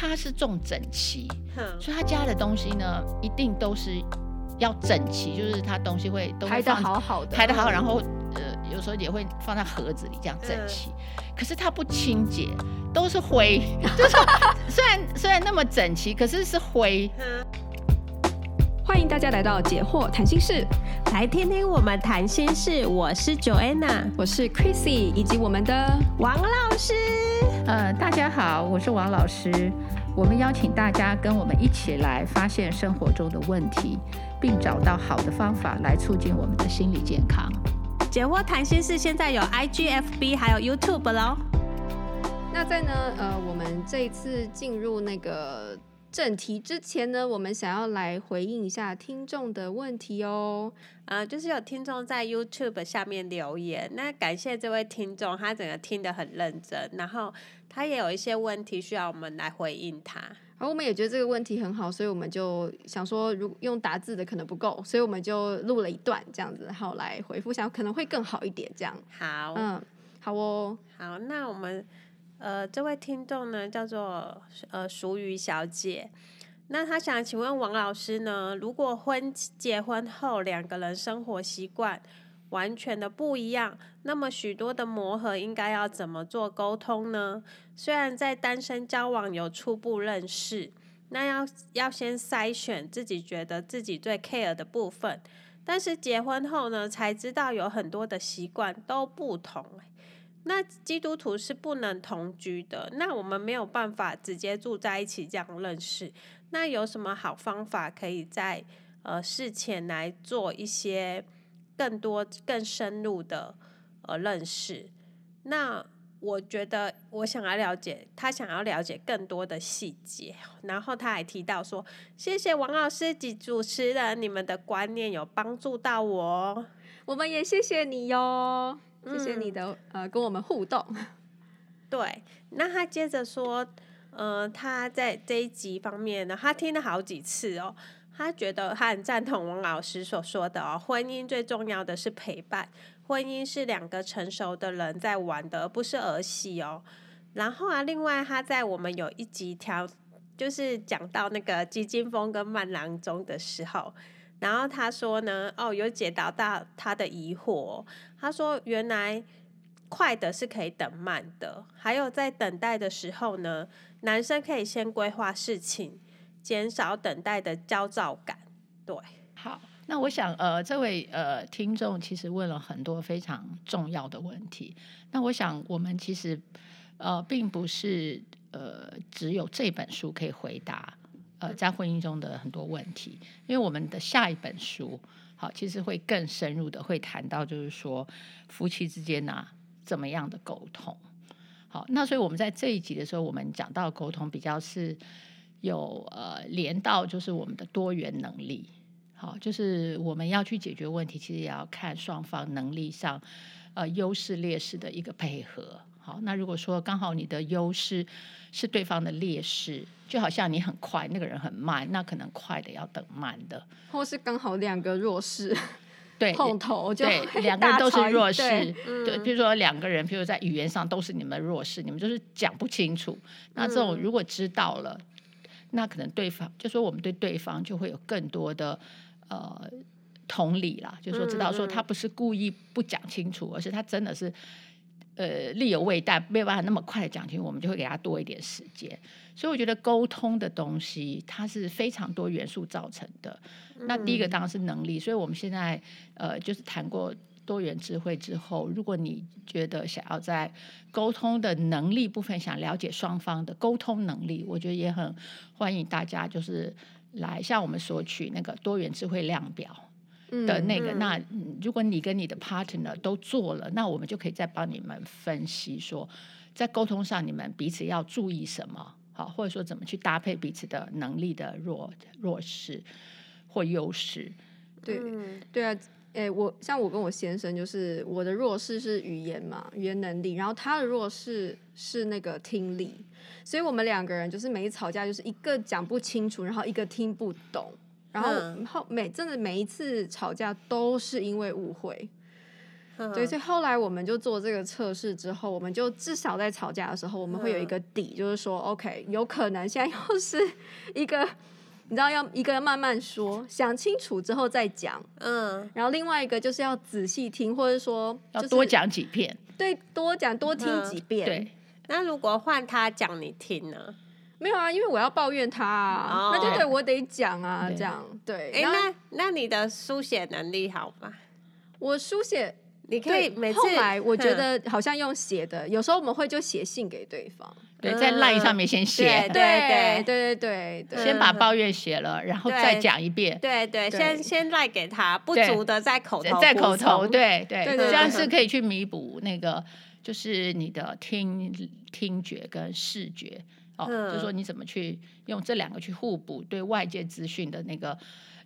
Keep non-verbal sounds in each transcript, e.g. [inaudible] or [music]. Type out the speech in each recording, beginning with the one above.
他是重整齐，所以他家的东西呢，一定都是要整齐，就是他东西会都会排的好好的，排的好，然后呃，有时候也会放在盒子里这样整齐。可是他不清洁，都是灰，[laughs] 就是虽然虽然那么整齐，可是是灰。欢迎大家来到解惑谈心室，来听听我们谈心事。我是 Joanna，我是 Chrissy，以及我们的王老师。呃，大家好，我是王老师。我们邀请大家跟我们一起来发现生活中的问题，并找到好的方法来促进我们的心理健康。解惑谈心事现在有 IGFB 还有 YouTube 喽。那在呢，呃，我们这一次进入那个。正题之前呢，我们想要来回应一下听众的问题哦。呃，就是有听众在 YouTube 下面留言，那感谢这位听众，他整个听得很认真，然后他也有一些问题需要我们来回应他。然后我们也觉得这个问题很好，所以我们就想说，如用打字的可能不够，所以我们就录了一段这样子，然后来回复，想可能会更好一点这样。好，嗯，好哦，好，那我们。呃，这位听众呢叫做呃淑瑜小姐，那她想请问王老师呢，如果婚结婚后两个人生活习惯完全的不一样，那么许多的磨合应该要怎么做沟通呢？虽然在单身交往有初步认识，那要要先筛选自己觉得自己最 care 的部分，但是结婚后呢，才知道有很多的习惯都不同。那基督徒是不能同居的，那我们没有办法直接住在一起这样认识。那有什么好方法可以在呃事前来做一些更多更深入的呃认识？那我觉得我想要了解，他想要了解更多的细节。然后他还提到说：“谢谢王老师及主持人，你们的观念有帮助到我，我们也谢谢你哟。”谢谢你的、嗯、呃，跟我们互动。[laughs] 对，那他接着说，呃，他在这一集方面呢，他听了好几次哦，他觉得他很赞同王老师所说的哦，婚姻最重要的是陪伴，婚姻是两个成熟的人在玩的，而不是儿戏哦。然后啊，另外他在我们有一集调，就是讲到那个基金风跟慢郎中的时候。然后他说呢，哦，有解答到他的疑惑。他说，原来快的是可以等慢的，还有在等待的时候呢，男生可以先规划事情，减少等待的焦躁感。对，好，那我想，呃，这位呃听众其实问了很多非常重要的问题。那我想，我们其实呃并不是呃只有这本书可以回答。呃，在婚姻中的很多问题，因为我们的下一本书，好，其实会更深入的会谈到，就是说夫妻之间呐、啊，怎么样的沟通。好，那所以我们在这一集的时候，我们讲到沟通比较是有呃连到，就是我们的多元能力。好，就是我们要去解决问题，其实也要看双方能力上呃优势劣势的一个配合。好，那如果说刚好你的优势是对方的劣势，就好像你很快，那个人很慢，那可能快的要等慢的，或是刚好两个弱势，对，碰头就对，两个人都是弱势，对，对，比如说两个人，比如在语言上都是你们的弱势，你们就是讲不清楚。那这种如果知道了，那可能对方就说我们对对方就会有更多的呃同理啦，就是说知道说他不是故意不讲清楚，而是他真的是。呃，力有未逮，没有办法那么快的讲清楚，我们就会给他多一点时间。所以我觉得沟通的东西，它是非常多元素造成的。嗯、那第一个当然是能力，所以我们现在呃，就是谈过多元智慧之后，如果你觉得想要在沟通的能力部分想了解双方的沟通能力，我觉得也很欢迎大家就是来向我们索取那个多元智慧量表。的那个，那如果你跟你的 partner 都做了，那我们就可以再帮你们分析说，在沟通上你们彼此要注意什么，好，或者说怎么去搭配彼此的能力的弱弱势或优势。对，对啊，诶，我像我跟我先生，就是我的弱势是语言嘛，语言能力，然后他的弱势是那个听力，所以我们两个人就是每一吵架就是一个讲不清楚，然后一个听不懂。然后后每真的每一次吵架都是因为误会，嗯、对，所以后来我们就做这个测试之后，我们就至少在吵架的时候，我们会有一个底，嗯、就是说，OK，有可能现在又 [laughs] 是一个，你知道，要一个人慢慢说，想清楚之后再讲，嗯，然后另外一个就是要仔细听，或者说、就是、要多讲几遍，对，多讲多听几遍。嗯、对，那如果换他讲你听呢？没有啊，因为我要抱怨他啊，哦、那就对我得讲啊，对。这样对。哎，那那你的书写能力好吗？我书写，你可以每次。后来我觉得好像用写的，有时候我们会就写信给对方，对，在 LINE 上面先写，对对对对。对，先把抱怨写了，然后再讲一遍，对对，先先 LINE 给他，不足的再口头，再口头，对对，这样是可以去弥补那个，就是你的听听觉跟视觉。哦，就说你怎么去用这两个去互补，对外界资讯的那个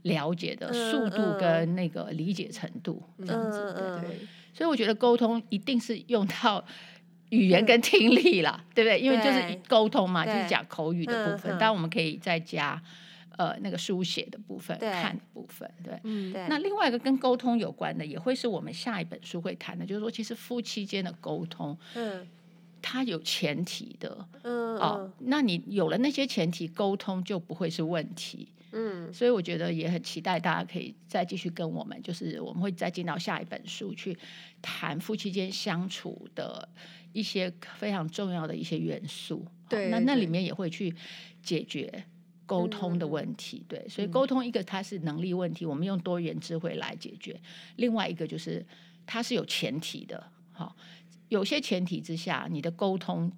了解的速度跟那个理解程度，这样子，对对。所以我觉得沟通一定是用到语言跟听力啦，对不对？因为就是沟通嘛，就是讲口语的部分，当然我们可以再加呃那个书写的部分、看的部分，对。那另外一个跟沟通有关的，也会是我们下一本书会谈的，就是说其实夫妻间的沟通，嗯。它有前提的，嗯，哦，那你有了那些前提，沟通就不会是问题，嗯，所以我觉得也很期待大家可以再继续跟我们，就是我们会再进到下一本书去谈夫妻间相处的一些非常重要的一些元素，对，那那里面也会去解决沟通的问题，对，所以沟通一个它是能力问题，我们用多元智慧来解决，另外一个就是它是有前提的，好。有些前提之下，你的沟通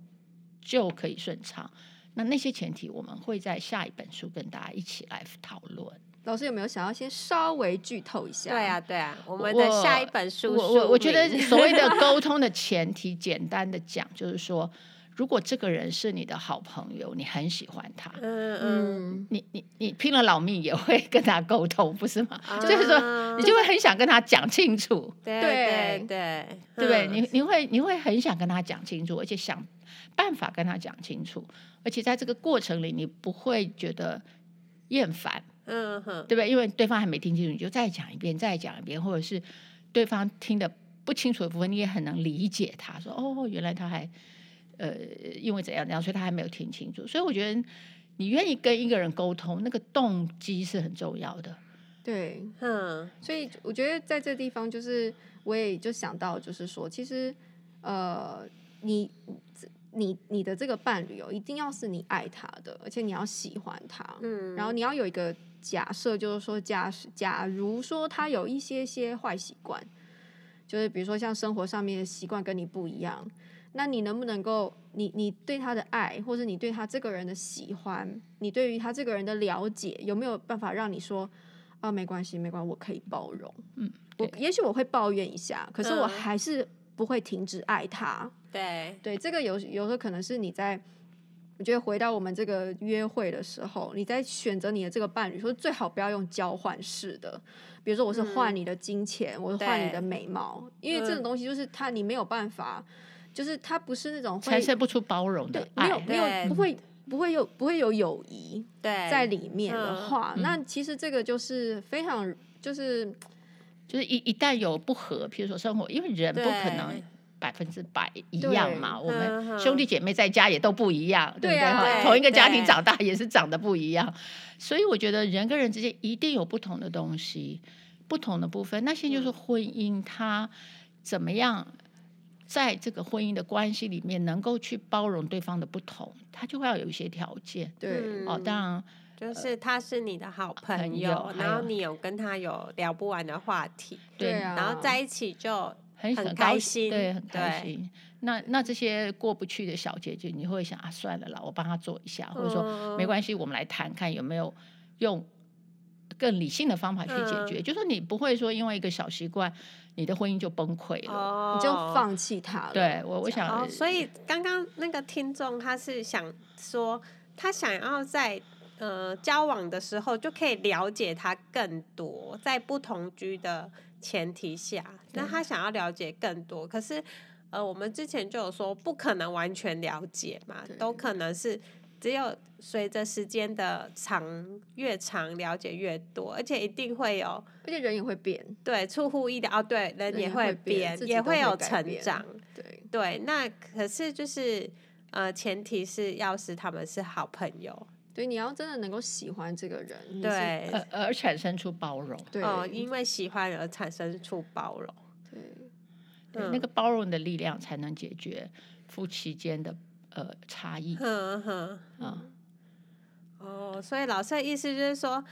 就可以顺畅。那那些前提，我们会在下一本书跟大家一起来讨论。老师有没有想要先稍微剧透一下？对啊，对啊，我们的下一本书，我我我觉得所谓的 [laughs] 沟通的前提，简单的讲，就是说。如果这个人是你的好朋友，你很喜欢他，嗯嗯，你你你拼了老命也会跟他沟通，不是吗？嗯、就是说，你就会很想跟他讲清楚，对对对，对不对？你你会你会很想跟他讲清楚，而且想办法跟他讲清楚，而且在这个过程里，你不会觉得厌烦，嗯哼，对不对？因为对方还没听清楚，你就再讲一遍，再讲一遍，或者是对方听的不清楚的部分，你也很能理解他，说哦，原来他还。呃，因为怎样怎样，所以他还没有听清楚。所以我觉得，你愿意跟一个人沟通，那个动机是很重要的。对，嗯，所以我觉得在这地方，就是我也就想到，就是说，其实，呃，你你你的这个伴侣哦，一定要是你爱他的，而且你要喜欢他。嗯，然后你要有一个假设，就是说，假假如说他有一些些坏习惯，就是比如说像生活上面的习惯跟你不一样。那你能不能够，你你对他的爱，或者你对他这个人的喜欢，你对于他这个人的了解，有没有办法让你说啊，没关系，没关系，我可以包容。嗯，我也许我会抱怨一下，可是我还是不会停止爱他。对对，这个有有时候可能是你在，我觉得回到我们这个约会的时候，你在选择你的这个伴侣，说最好不要用交换式的，比如说我是换你的金钱，嗯、我是换你的美貌，因为这种东西就是他你没有办法。就是他不是那种会产生不出包容的爱，没有没有不会不会有不会有友谊在里面的话，那其实这个就是非常就是就是一一旦有不和，譬如说生活，因为人不可能百分之百一样嘛，我们兄弟姐妹在家也都不一样，对不对？同一个家庭长大也是长得不一样，所以我觉得人跟人之间一定有不同的东西，不同的部分。那现在就是婚姻，它怎么样？在这个婚姻的关系里面，能够去包容对方的不同，他就会要有一些条件。对，哦，当然，就是他是你的好朋友，然后你有跟他有聊不完的话题，对，然后在一起就很很开心，对，很开心。那那这些过不去的小节就你会想啊，算了啦，我帮他做一下，或者说没关系，我们来谈看有没有用更理性的方法去解决。就说你不会说因为一个小习惯。你的婚姻就崩溃了，oh, 你就放弃他了。对我，我想，oh, 所以刚刚那个听众他是想说，他想要在呃交往的时候就可以了解他更多，在不同居的前提下，那他想要了解更多，可是呃，我们之前就有说不可能完全了解嘛，都可能是。只有随着时间的长越长，了解越多，而且一定会有，而且人也会变，对，出乎意料哦，对，人也会变，也会有成长，对对。那可是就是呃，前提是要是他们是好朋友，对，你要真的能够喜欢这个人，对，而而产生出包容，对，哦，因为喜欢而产生出包容，对，对，那个包容的力量才能解决夫妻间的。呃，差异，嗯哼，嗯，哦，所以老师的意思就是说，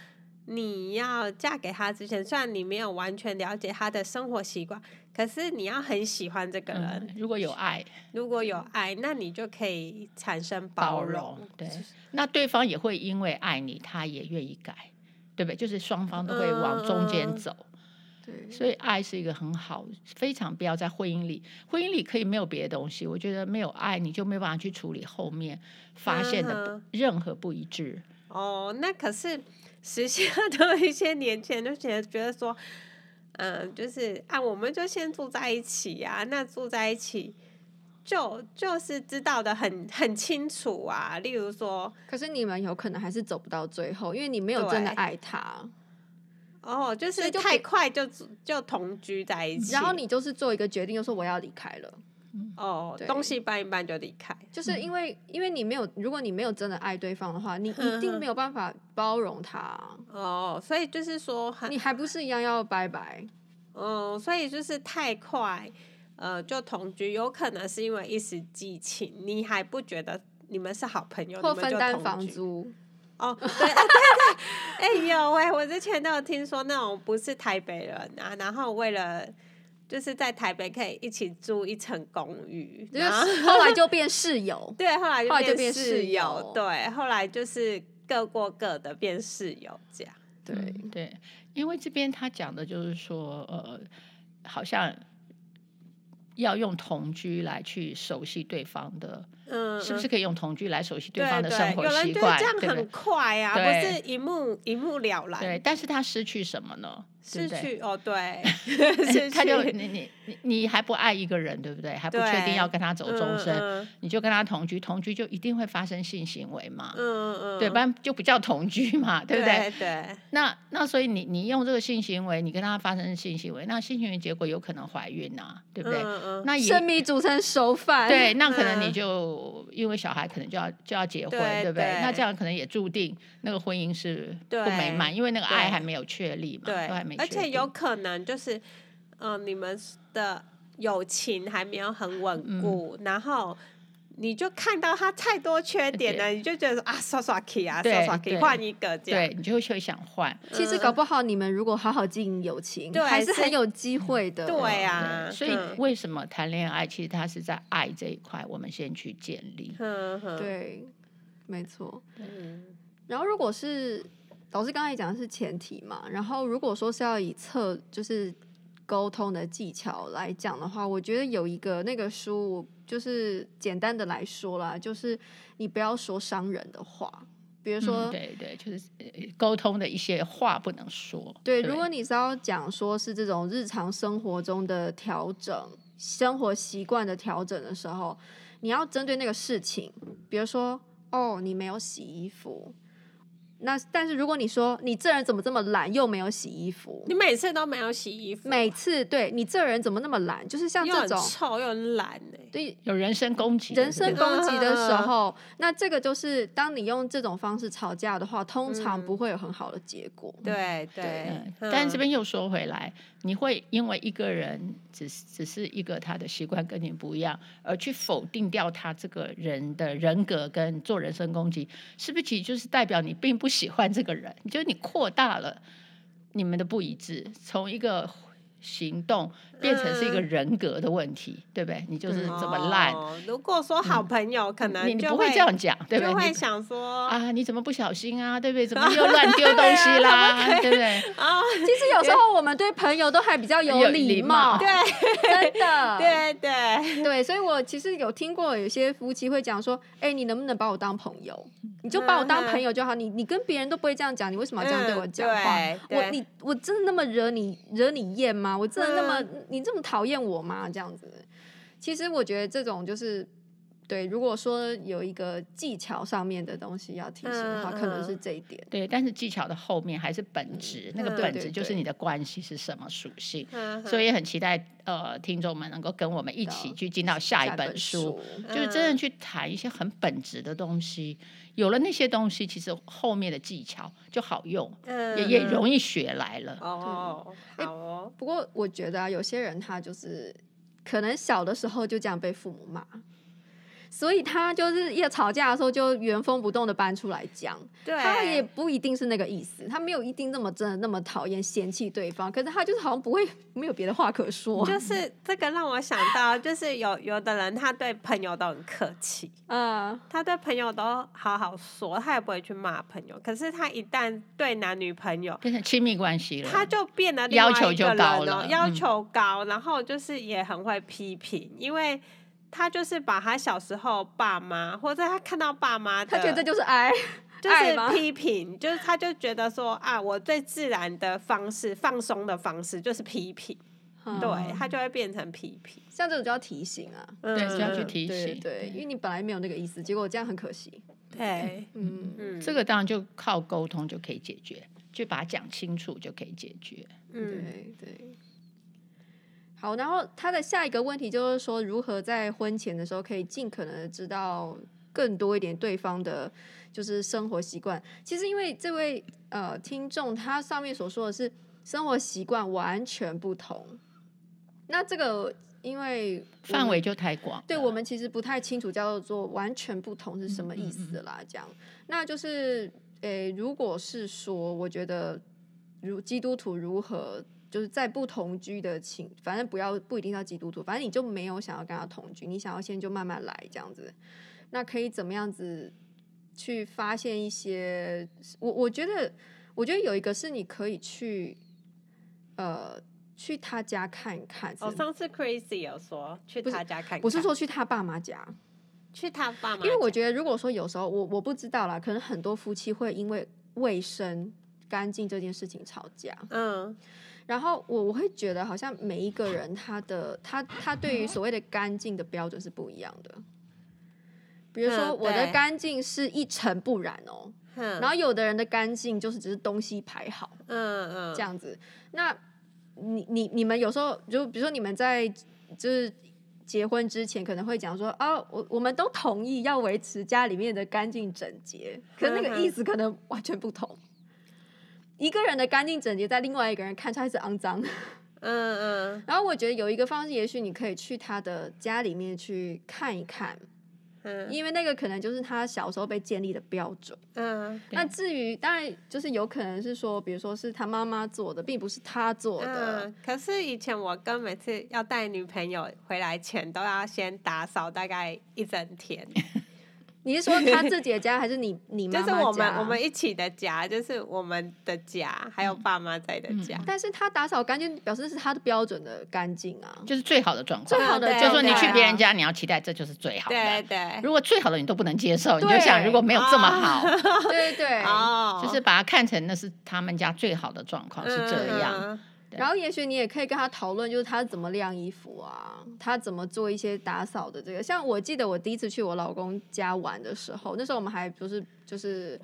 你要嫁给他之前，虽然你没有完全了解他的生活习惯，可是你要很喜欢这个人。嗯，如果有爱，如果有爱，那你就可以产生包容。包容，对，那对方也会因为爱你，他也愿意改，对不对？就是双方都会往中间走。嗯对，所以爱是一个很好，非常必要在婚姻里。婚姻里可以没有别的东西，我觉得没有爱，你就没有办法去处理后面发现的任何不一致。嗯、哦，那可是时下的一些年轻人就觉得觉得说，嗯，就是啊，我们就先住在一起呀、啊，那住在一起就就是知道的很很清楚啊。例如说，可是你们有可能还是走不到最后，因为你没有真的爱他。哦，就是太快就就同居在一起，然后你就是做一个决定，就说我要离开了。哦，东西搬一搬就离开，就是因为因为你没有，如果你没有真的爱对方的话，你一定没有办法包容他。[laughs] 哦，所以就是说，你还不是一样要拜拜？嗯，所以就是太快，呃，就同居，有可能是因为一时激情，你还不觉得你们是好朋友，或分担房租。哦，对对对，哎、欸、有哎，我之前都有听说那种不是台北人啊，然后为了就是在台北可以一起住一层公寓，然后后来就变室友，[laughs] 对，后来就变室友，对，后来就是各过各的变室友这样，对、嗯、对，因为这边他讲的就是说，呃，好像要用同居来去熟悉对方的。嗯，是不是可以用同居来熟悉对方的生活习惯？对对，这样很快啊，不是一目一目了然。对，但是他失去什么呢？失去哦，对，[laughs] 他就你你你你还不爱一个人，对不对？还不确定要跟他走终身，嗯嗯、你就跟他同居，同居就一定会发生性行为嘛？嗯嗯，对，不然就不叫同居嘛，对不对？对，对。那那所以你你用这个性行为，你跟他发生性行为，那性行为结果有可能怀孕啊，对不对？嗯嗯、那也生米煮成熟饭，对，那可能你就因为小孩可能就要就要结婚，对，对不对？那这样可能也注定那个婚姻是不美满，因为那个爱还没有确立嘛，对，都还没而且有可能。可能就是，嗯、呃，你们的友情还没有很稳固，嗯、然后你就看到他太多缺点了，你就觉得啊，刷刷 K 啊，刷刷 K，换一个这样，对，你就会会想换。其实搞不好你们如果好好经营友情，对还是很有机会的。对啊，所以为什么谈恋爱？其实他是在爱这一块，我们先去建立。对，没错。嗯，然后如果是。老师刚才讲的是前提嘛，然后如果说是要以测就是沟通的技巧来讲的话，我觉得有一个那个书，就是简单的来说啦，就是你不要说伤人的话，比如说，嗯、对对，就是沟通的一些话不能说。对，对如果你是要讲说是这种日常生活中的调整、生活习惯的调整的时候，你要针对那个事情，比如说，哦，你没有洗衣服。那但是如果你说你这人怎么这么懒，又没有洗衣服，你每次都没有洗衣服，每次对你这人怎么那么懒，就是像这种。又臭又懒哎，对，有人身攻击，人身攻击的时候，那这个就是当你用这种方式吵架的话，通常不会有很好的结果。对对，但这边又说回来，你会因为一个人只只是一个他的习惯跟你不一样，而去否定掉他这个人的人格跟做人身攻击，是不是其实就是代表你并不喜欢这个人？就是你扩大了你们的不一致，从一个。行动变成是一个人格的问题，嗯、对不对？你就是这么烂。哦、如果说好朋友，嗯、可能你你不会这样讲，对不对？就会想说啊，你怎么不小心啊？对不对？怎么又 [laughs] 乱丢东西啦？[laughs] 对不对？啊，其实有时候我们对朋友都还比较有礼貌，对，真的，[laughs] 对对对。所以我其实有听过有些夫妻会讲说，哎，你能不能把我当朋友？你就把我当朋友就好。你你跟别人都不会这样讲，你为什么要这样对我讲话？嗯、我你我真的那么惹你惹你厌吗？我真的那么、嗯、你这么讨厌我吗？这样子，其实我觉得这种就是对，如果说有一个技巧上面的东西要提醒的话，嗯、可能是这一点。对，但是技巧的后面还是本质，嗯、那个本质就是你的关系是什么属性。嗯、所以很期待呃听众们能够跟我们一起去进到下一本书，本书就是真正去谈一些很本质的东西。有了那些东西，其实后面的技巧就好用，嗯、也也容易学来了。哦，好哦。不过我觉得啊，有些人他就是可能小的时候就这样被父母骂。所以他就是一吵架的时候就原封不动的搬出来讲，对他也不一定是那个意思，他没有一定那么真的那么讨厌嫌弃对方，可是他就是好像不会没有别的话可说。就是这个让我想到，就是有有的人他对朋友都很客气，嗯，他对朋友都好好说，他也不会去骂朋友。可是他一旦对男女朋友变成亲密关系了，他就变得要求就高了，要求高，然后就是也很会批评，因为。他就是把他小时候爸妈，或者他看到爸妈，他觉得这就是爱，[laughs] 就是批评，就是他就觉得说啊，我最自然的方式、放松的方式就是批评，嗯、对他就会变成批评。像这种就要提醒啊，对，就要去提醒，对，对，因为你本来没有那个意思，结果这样很可惜。[laughs] 对，嗯嗯，这个当然就靠沟通就可以解决，就把它讲清楚就可以解决。嗯，对对。好，然后他的下一个问题就是说，如何在婚前的时候可以尽可能的知道更多一点对方的，就是生活习惯。其实因为这位呃听众他上面所说的是生活习惯完全不同，那这个因为范围就太广，对我们其实不太清楚叫做完全不同是什么意思啦。这样，那就是诶，如果是说，我觉得如基督徒如何。就是在不同居的情，反正不要不一定要基督徒，反正你就没有想要跟他同居，你想要先就慢慢来这样子，那可以怎么样子去发现一些？我我觉得，我觉得有一个是你可以去，呃，去他家看一看。哦，上次 Crazy 有说去他家看看，不是说去他爸妈家，去他爸妈，因为我觉得如果说有时候我我不知道啦，可能很多夫妻会因为卫生干净这件事情吵架，嗯。然后我我会觉得好像每一个人他的他他对于所谓的干净的标准是不一样的。比如说我的干净是一尘不染哦，嗯、然后有的人的干净就是只是东西排好，嗯嗯，这样子。那你你你们有时候就比如说你们在就是结婚之前可能会讲说啊，我我们都同意要维持家里面的干净整洁，可是那个意思可能完全不同。一个人的干净整洁，在另外一个人看出来是肮脏。[laughs] 嗯嗯。然后我觉得有一个方式，也许你可以去他的家里面去看一看。嗯。因为那个可能就是他小时候被建立的标准。嗯。那至于当然就是有可能是说，比如说是他妈妈做的，并不是他做的。嗯。可是以前我跟每次要带女朋友回来前，都要先打扫大概一整天。你是说他自己的家，还是你 [laughs] 你妈妈家？就是我们我们一起的家，就是我们的家，还有爸妈在的家。但是他打扫干净，表示是他的标准的干净啊，就是最好的状况。最好的就是说你去别人家，你要期待这就是最好的。对对。如果最好的你都不能接受，你就想如果没有这么好，对对哦，就是把它看成那是他们家最好的状况是这样。然后也许你也可以跟他讨论，就是他怎么晾衣服啊，他怎么做一些打扫的这个。像我记得我第一次去我老公家玩的时候，那时候我们还不是就是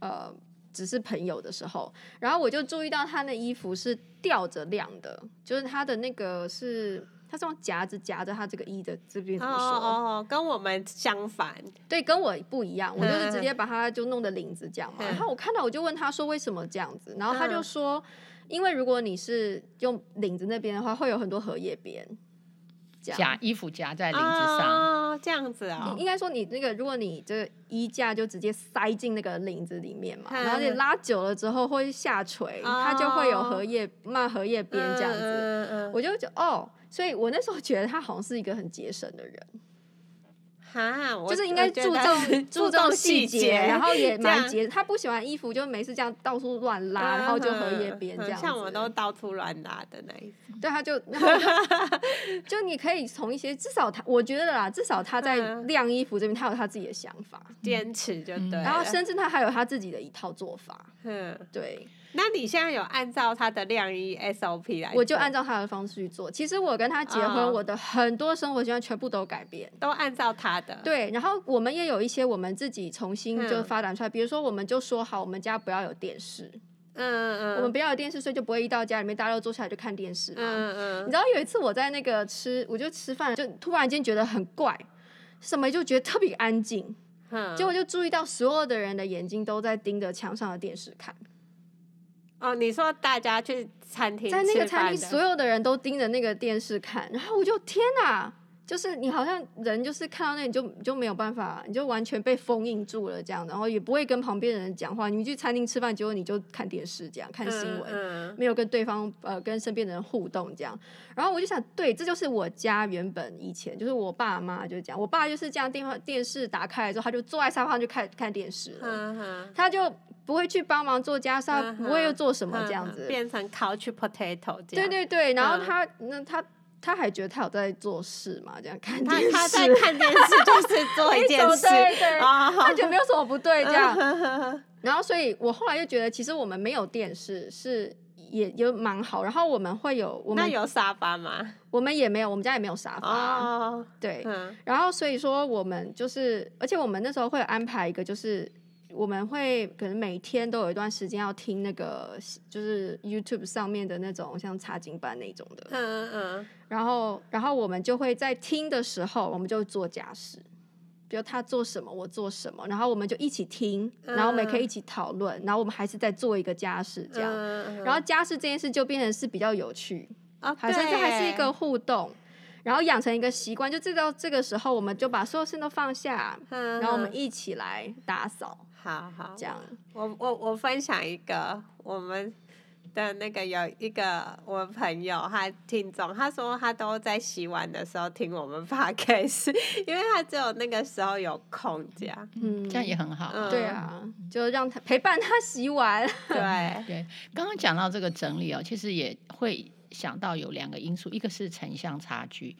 呃只是朋友的时候，然后我就注意到他的衣服是吊着晾的，就是他的那个是他是用夹子夹着他这个衣的这边怎么说？哦哦，跟我们相反，对，跟我不一样，我就是直接把它就弄的领子这样嘛。然后我看到我就问他说为什么这样子，然后他就说。因为如果你是用领子那边的话，会有很多荷叶边，夹衣服夹在领子上，哦，这样子啊。应该说你那个，如果你这个衣架就直接塞进那个领子里面嘛，嗯、然后你拉久了之后会下垂，哦、它就会有荷叶，慢荷叶边这样子。嗯嗯、我就觉得哦，所以我那时候觉得他好像是一个很节省的人。哈，就是应该注重 [laughs] 注重细节，然后也蛮节。他不喜欢衣服，就没事这样到处乱拉，然后就荷叶边这样。像我都到处乱拉的那一种。对，他就，[laughs] 就你可以从一些至少他，我觉得啦，至少他在晾衣服这边，他有他自己的想法，坚持就对。然后甚至他还有他自己的一套做法。嗯，对。那你现在有按照他的晾衣 SOP 来？我就按照他的方式去做。其实我跟他结婚，哦、我的很多生活习惯全部都改变，都按照他的。对，然后我们也有一些我们自己重新就发展出来，嗯、比如说我们就说好，我们家不要有电视。嗯嗯嗯。我们不要有电视，所以就不会一到家里面大家都坐下来就看电视嘛。嗯嗯。你知道有一次我在那个吃，我就吃饭，就突然间觉得很怪，什么就觉得特别安静。嗯。结果就注意到所有的人的眼睛都在盯着墙上的电视看。哦，你说大家去餐厅，在那个餐厅，所有的人都盯着那个电视看，然后我就天哪，就是你好像人就是看到那你就就没有办法，你就完全被封印住了这样，然后也不会跟旁边的人讲话。你去餐厅吃饭，结果你就看电视这样看新闻，嗯嗯、没有跟对方呃跟身边的人互动这样。然后我就想，对，这就是我家原本以前就是我爸妈就讲，我爸就是这样电话电视打开来之后，他就坐在沙发上就看看电视了，嗯嗯、他就。不会去帮忙做家事，不会又做什么这样子，变成 couch potato 这样。对对对，然后他那他他还觉得他有在做事嘛？这样看电视，他在看电视 [laughs] 就是做一件事，对对，他觉得没有什么不对这样。然后，所以我后来就觉得，其实我们没有电视是也有蛮好。然后我们会有，我们有沙发吗？我们也没有，我们家也没有沙发。对，然后所以说我们就是，而且我们那时候会有安排一个就是。我们会可能每天都有一段时间要听那个，就是 YouTube 上面的那种像插经班那种的。嗯嗯嗯。然后，然后我们就会在听的时候，我们就做家事，比如他做什么，我做什么，然后我们就一起听，然后我们也可以一起讨论，然后我们还是在做一个家事这样。然后家事这件事就变成是比较有趣，啊，好像这还是一个互动。然后养成一个习惯，就这到这个时候，我们就把所有事都放下，嗯、然后我们一起来打扫。好好，这样。我我我分享一个，我们的那个有一个我朋友，他听众，他说他都在洗碗的时候听我们 [laughs] podcast，因为他只有那个时候有空这样。嗯，这样也很好。嗯、对啊，就让他陪伴他洗碗。[laughs] 对 [laughs] 对，刚刚讲到这个整理哦，其实也会。想到有两个因素，一个是城乡差距，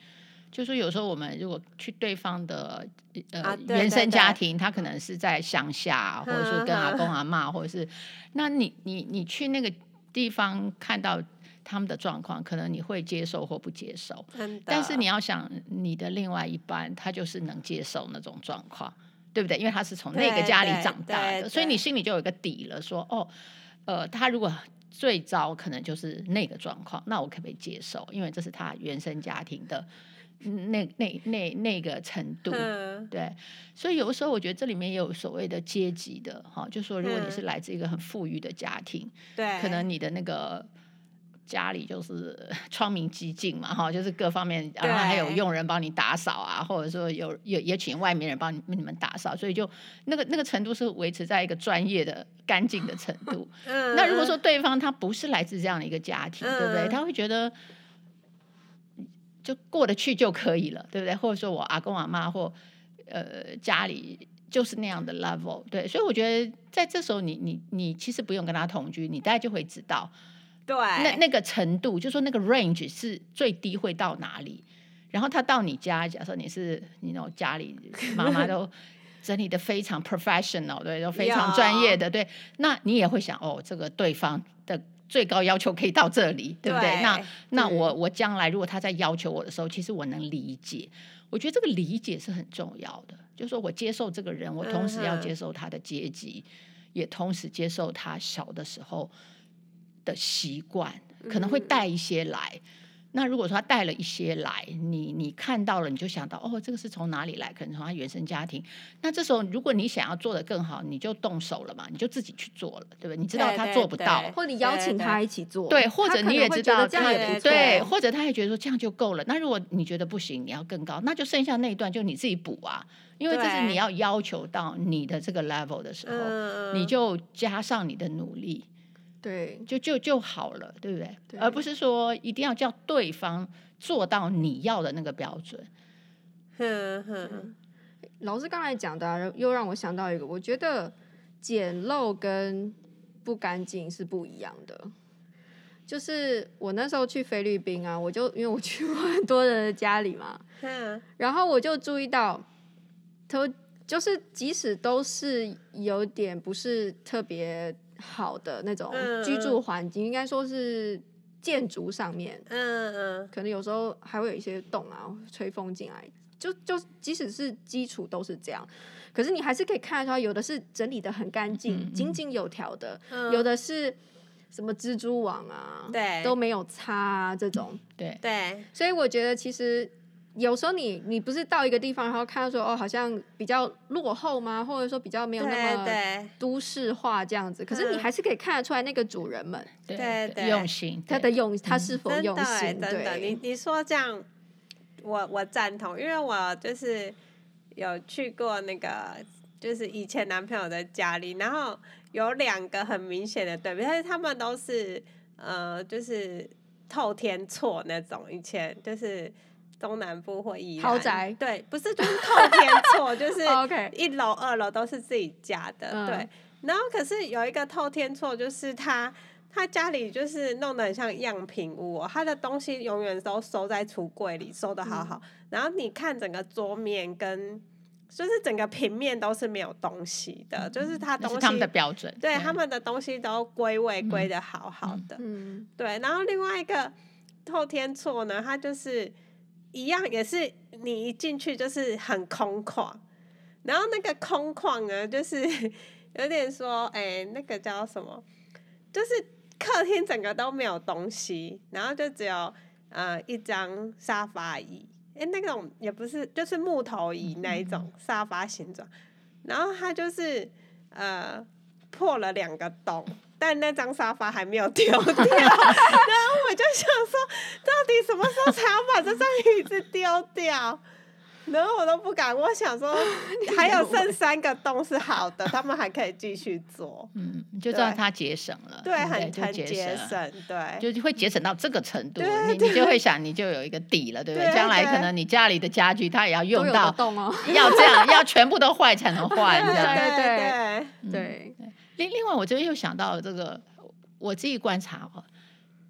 就是说有时候我们如果去对方的呃、啊、原生家庭，他可能是在乡下，或者说跟阿公阿妈，或者是，那你你你去那个地方看到他们的状况，可能你会接受或不接受。但是你要想你的另外一半，他就是能接受那种状况，对不对？因为他是从那个家里长大的，所以你心里就有一个底了，说哦，呃，他如果。最糟可能就是那个状况，那我可不可以接受？因为这是他原生家庭的那那那那个程度，嗯、对。所以有的时候我觉得这里面也有所谓的阶级的哈，就说如果你是来自一个很富裕的家庭，对、嗯，可能你的那个。家里就是 [laughs] 窗明几净嘛，哈，就是各方面，然后还有佣人帮你打扫啊，或者说有也也请外面人帮你你们打扫，所以就那个那个程度是维持在一个专业的干净的程度。[laughs] 嗯，那如果说对方他不是来自这样的一个家庭，嗯、对不对？他会觉得就过得去就可以了，对不对？或者说我阿公阿妈或呃家里就是那样的 level，对，所以我觉得在这时候你你你其实不用跟他同居，你大概就会知道。对，那那个程度，就说那个 range 是最低会到哪里？然后他到你家，假设你是你那种家里 [laughs] 妈妈都整理的非常 professional，对，都非常专业的，对，那你也会想，哦，这个对方的最高要求可以到这里，对不对？对那那我我将来如果他在要求我的时候，其实我能理解。我觉得这个理解是很重要的，就是说我接受这个人，我同时要接受他的阶级，嗯、也同时接受他小的时候。的习惯可能会带一些来，嗯、那如果说他带了一些来，你你看到了，你就想到哦，这个是从哪里来？可能从他原生家庭。那这时候，如果你想要做得更好，你就动手了嘛，你就自己去做了，对不对？你知道他做不到，或你邀请他一起做，对，或者你也知道这样也不错，对，或者他也觉得说这样就够了。那如果你觉得不行，你要更高，那就剩下那一段就你自己补啊，因为这是你要要求到你的这个 level 的时候，嗯、你就加上你的努力。对，就就就好了，对不对？对，而不是说一定要叫对方做到你要的那个标准。哼哼，老师刚才讲的啊，又让我想到一个，我觉得简陋跟不干净是不一样的。就是我那时候去菲律宾啊，我就因为我去过很多人的家里嘛，嗯，然后我就注意到，都就是即使都是有点不是特别好的那种居住环境，嗯、应该说是建筑上面，嗯嗯，可能有时候还会有一些洞啊，吹风进来，就就即使是基础都是这样，可是你还是可以看得出来，有的是整理的很干净、嗯嗯。井井有条的，嗯、有的是。什么蜘蛛网啊，对，都没有擦啊，这种，对。对，所以我觉得其实有时候你你不是到一个地方，然后看到说哦，好像比较落后吗？或者说比较没有那么都市化这样子，可是你还是可以看得出来那个主人们，对对，用心，他的用他是否用心？真的，你你说这样，我我赞同，因为我就是有去过那个，就是以前男朋友的家里，然后。有两个很明显的对比，但是他们都是呃，就是透天错那种，以前就是中南部或宜兰豪宅，对，不是就是透天厝，[laughs] 就是一楼二楼都是自己家的，嗯、对。然后可是有一个透天厝，就是他他家里就是弄得很像样品屋，哦，他的东西永远都收在橱柜里，收的好好。嗯、然后你看整个桌面跟。就是整个平面都是没有东西的，嗯、就是他东西，他们的标准，对，对他们的东西都归位归的好好的，嗯，对。然后另外一个透天厝呢，它就是一样，也是你一进去就是很空旷，然后那个空旷呢，就是 [laughs] 有点说，哎、欸，那个叫什么？就是客厅整个都没有东西，然后就只有呃一张沙发椅。哎，那种也不是，就是木头椅那一种沙发形状，然后它就是呃破了两个洞，但那张沙发还没有丢掉，[laughs] 然后我就想说，到底什么时候才要把这张椅子丢掉？然后我都不敢，我想说还有剩三个洞是好的，他们还可以继续做。嗯，你就知道他节省了，对，很很节省，对，就会节省到这个程度，你你就会想，你就有一个底了，对不对？将来可能你家里的家具，它也要用到，要这样，要全部都坏才能换，这样。对 [laughs] 对对。另另外，我这边又想到了这个，我自己观察哦，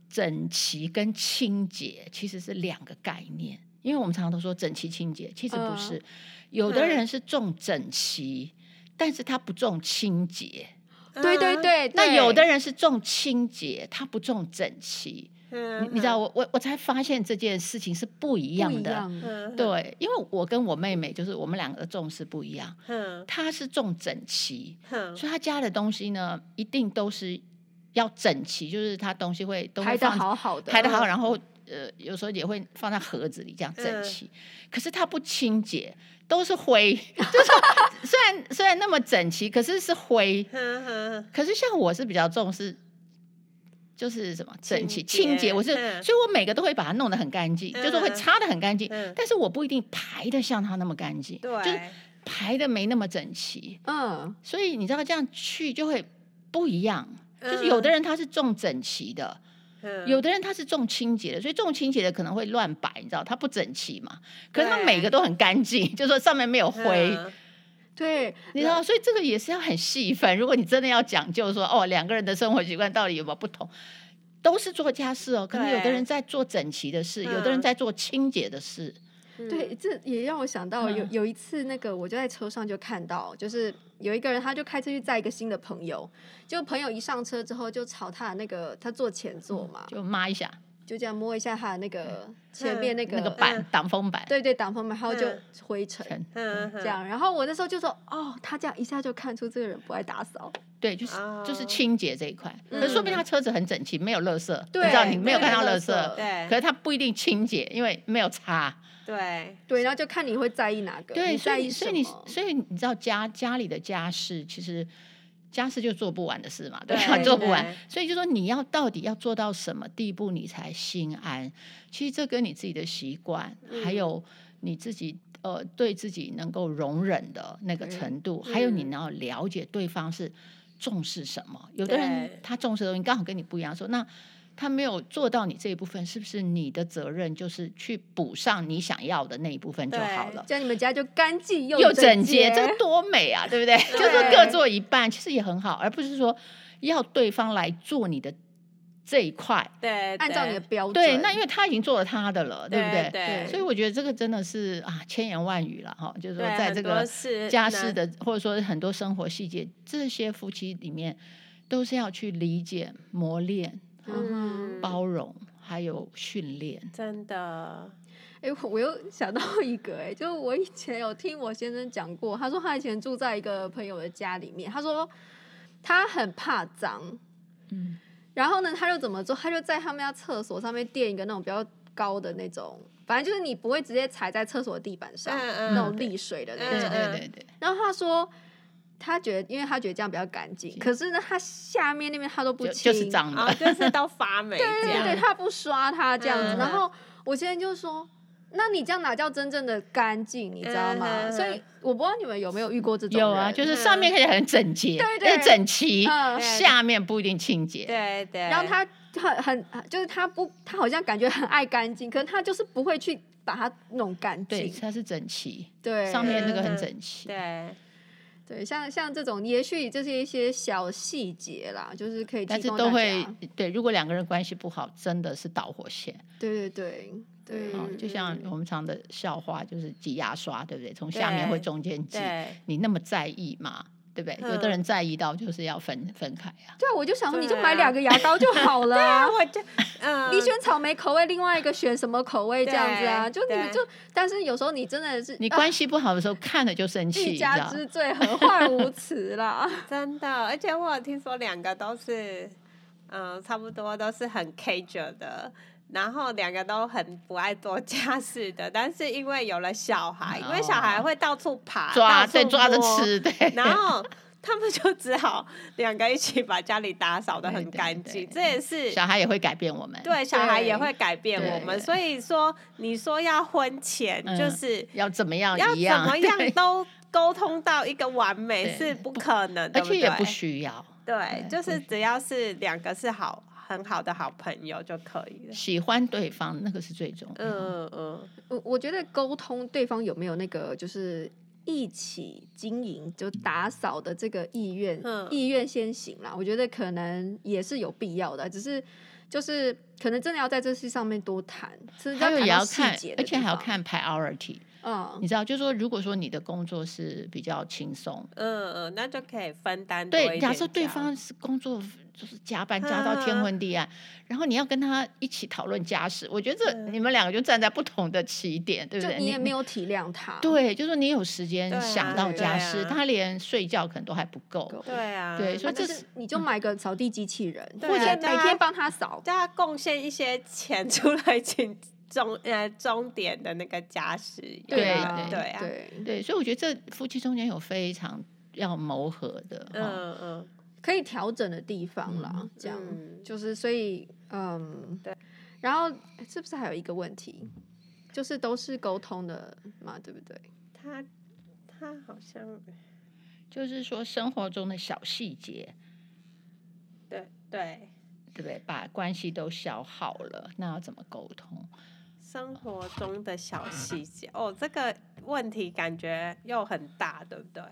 整齐跟清洁其实是两个概念。因为我们常常都说整齐清洁，其实不是，呃、有的人是重整齐，嗯、但是他不重清洁。对对对，那有的人是重清洁，他不重整齐。嗯、你你知道，我我我才发现这件事情是不一样的。对，因为我跟我妹妹就是我们两个的重视不一样。嗯，她是重整齐，嗯、所以她家的东西呢，一定都是要整齐，就是她东西会都会放排的好好的，排的好，然后。呃，有时候也会放在盒子里这样整齐，嗯、可是它不清洁，都是灰。[laughs] 就是虽然虽然那么整齐，可是是灰。可是像我是比较重视，就是什么整齐清洁。我是，嗯、所以我每个都会把它弄得很干净，嗯、就是会擦得很干净。嗯、但是我不一定排得像它那么干净，对就是排的没那么整齐。嗯，所以你知道这样去就会不一样。就是有的人他是重整齐的。有的人他是重清洁的，所以重清洁的可能会乱摆，你知道，它不整齐嘛。可是他每个都很干净，对 [laughs] 就说上面没有灰。对，你知道，所以这个也是要很细分。如果你真的要讲究说，哦，两个人的生活习惯到底有没有不同，都是做家事哦。可能有的人在做整齐的事，有的人在做清洁的事。对，这也让我想到有有一次，那个我就在车上就看到，就是有一个人他就开车去载一个新的朋友，就朋友一上车之后就朝他的那个他坐前座嘛，就抹一下，就这样摸一下他的那个前面那个那个板挡风板，对对挡风板，然后就灰尘，嗯，这样，然后我那时候就说，哦，他这样一下就看出这个人不爱打扫，对，就是就是清洁这一块，可是说明他车子很整齐，没有垃圾，对，你知道你没有看到垃圾，对，可是他不一定清洁，因为没有擦。对。对，然后就看你会在意哪个。对，所以所以你所以你知道家家里的家事，其实家事就做不完的事嘛，对吧？[laughs] 做不完，所以就说你要到底要做到什么地步，你才心安？其实这跟你自己的习惯，还有你自己呃对自己能够容忍的那个程度，还有你要了解对方是重视什么。有的人他重视的东西刚好跟你不一样，说那。他没有做到你这一部分，是不是你的责任就是去补上你想要的那一部分就好了？这样你们家就干净又又整洁，这多美啊，对不对？对就是各做一半，其实也很好，而不是说要对方来做你的这一块，对，按照你的标准，对，那因为他已经做了他的了，对不对？对，所以我觉得这个真的是啊，千言万语了哈，就是说在这个家事的或者说很多生活细节，这些夫妻里面都是要去理解、磨练、嗯、包容，还有训练，真的。哎，我又想到一个，哎，就是我以前有听我先生讲过，他说他以前住在一个朋友的家里面，他说他很怕脏，嗯，然后呢，他就怎么做？他就在他们家厕所上面垫一个那种比较高的那种，反正就是你不会直接踩在厕所的地板上，嗯嗯、那种沥水的那种，对对对。然后他说。他觉得，因为他觉得这样比较干净，可是呢，他下面那边他都不清，就是脏的，[laughs] 就是到发霉。对对对，他不刷它这样子。然后我现在就说，那你这样哪叫真正的干净？你知道吗？所以我不知道你们有没有遇过这种。有啊，就是上面看起来很整洁，对对，整齐，下面不一定清洁。对对。然后他很很，就是他不，他好像感觉很爱干净，可是他就是不会去把它弄干净。对，它是整齐，对，上面那个很整齐，对。对，像像这种，也许这是一些小细节啦，就是可以。但是都会对，如果两个人关系不好，真的是导火线。对对对对，嗯，就像我们常的笑话，就是挤牙刷，对不对？从下面会中间挤，你那么在意吗？对不对？有的人在意到就是要分分开呀。对啊，我就想说，你就买两个牙膏就好了。[laughs] 对啊，我就 [laughs] 嗯，你选草莓口味，另外一个选什么口味这样子啊？就你们就，但是有时候你真的是你关系不好的时候，看了就生气。[laughs] 一家之最，何患无辞啦？真的，而且我有听说两个都是，嗯，差不多都是很 casual 的。然后两个都很不爱做家事的，但是因为有了小孩，因为小孩会到处爬、抓，对，抓着吃，对。然后他们就只好两个一起把家里打扫的很干净，这也是小孩也会改变我们，对，小孩也会改变我们。所以说，你说要婚前就是要怎么样，要怎么样都沟通到一个完美是不可能的，而且也不需要。对，就是只要是两个是好。很好的好朋友就可以了。喜欢对方，那个是最重要。嗯嗯，我我觉得沟通对方有没有那个就是一起经营就打扫的这个意愿，嗯、意愿先行啦。我觉得可能也是有必要的，只是就是可能真的要在这事上面多谈，还有也要看，而且还要看 priority。嗯，你知道，就是说，如果说你的工作是比较轻松，嗯嗯，那就可以分担。对，假设对方是工作就是加班加到天昏地暗，然后你要跟他一起讨论家事，我觉得这你们两个就站在不同的起点，对不对？你也没有体谅他。对，就是说你有时间想到家事，他连睡觉可能都还不够。对啊，对，所以这是你就买个扫地机器人，或者每天帮他扫，叫他贡献一些钱出来请。终呃终点的那个家事，对啊对啊。对对，所以我觉得这夫妻中间有非常要磨合的，嗯嗯，可以调整的地方啦，这样。就是所以嗯。对，然后是不是还有一个问题，就是都是沟通的嘛，对不对？他他好像就是说生活中的小细节，对对对不对？把关系都消耗了，那要怎么沟通？生活中的小细节哦，这个问题感觉又很大，对不对？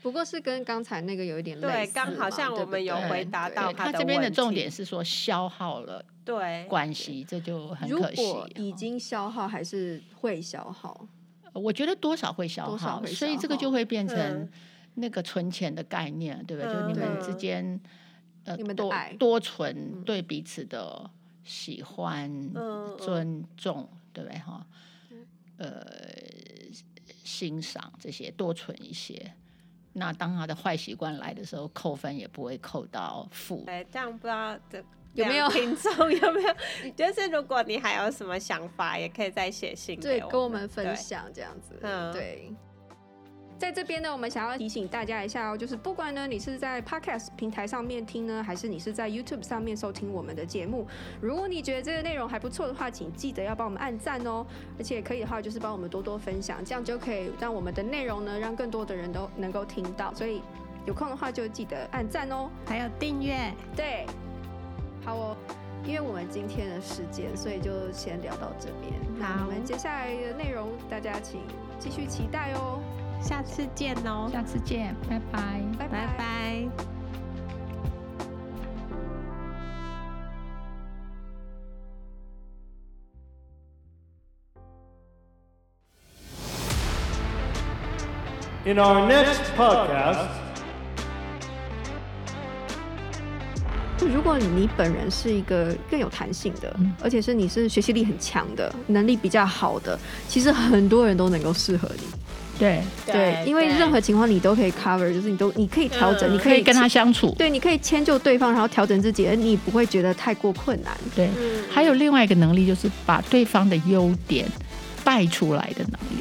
不过是跟刚才那个有一点类似，对，刚好像我们有回答到他这边的重点是说消耗了对关系，这就很可惜。如果已经消耗，还是会消耗？我觉得多少会消耗，所以这个就会变成那个存钱的概念，对不对？就你们之间呃多多存对彼此的。喜欢、尊重，对不对哈？呃，欣赏这些多存一些。那当他的坏习惯来的时候，扣分也不会扣到负。对，这样不知道这有没有听众有没有？[laughs] 就是如果你还有什么想法，也可以再写信给我们，跟我们分享这样子。嗯，对。在这边呢，我们想要提醒大家一下哦，就是不管呢你是在 Podcast 平台上面听呢，还是你是在 YouTube 上面收听我们的节目，如果你觉得这个内容还不错的话，请记得要帮我们按赞哦，而且可以的话就是帮我们多多分享，这样就可以让我们的内容呢让更多的人都能够听到。所以有空的话就记得按赞哦，还有订阅。对，好哦，因为我们今天的时间，所以就先聊到这边。好，那我们接下来的内容大家请继续期待哦。下次见哦。下次见拜拜。拜拜。In our next podcast 如果你本人是一个更有弹性的而且是你是学习力很强的能力比较好的其实很多人都能够适合你。对对，因为任何情况你都可以 cover，就是你都你可以调整，嗯、你可以，可以跟他相处。对，你可以迁就对方，然后调整自己，而你不会觉得太过困难。对，嗯、还有另外一个能力，就是把对方的优点带出来的能力。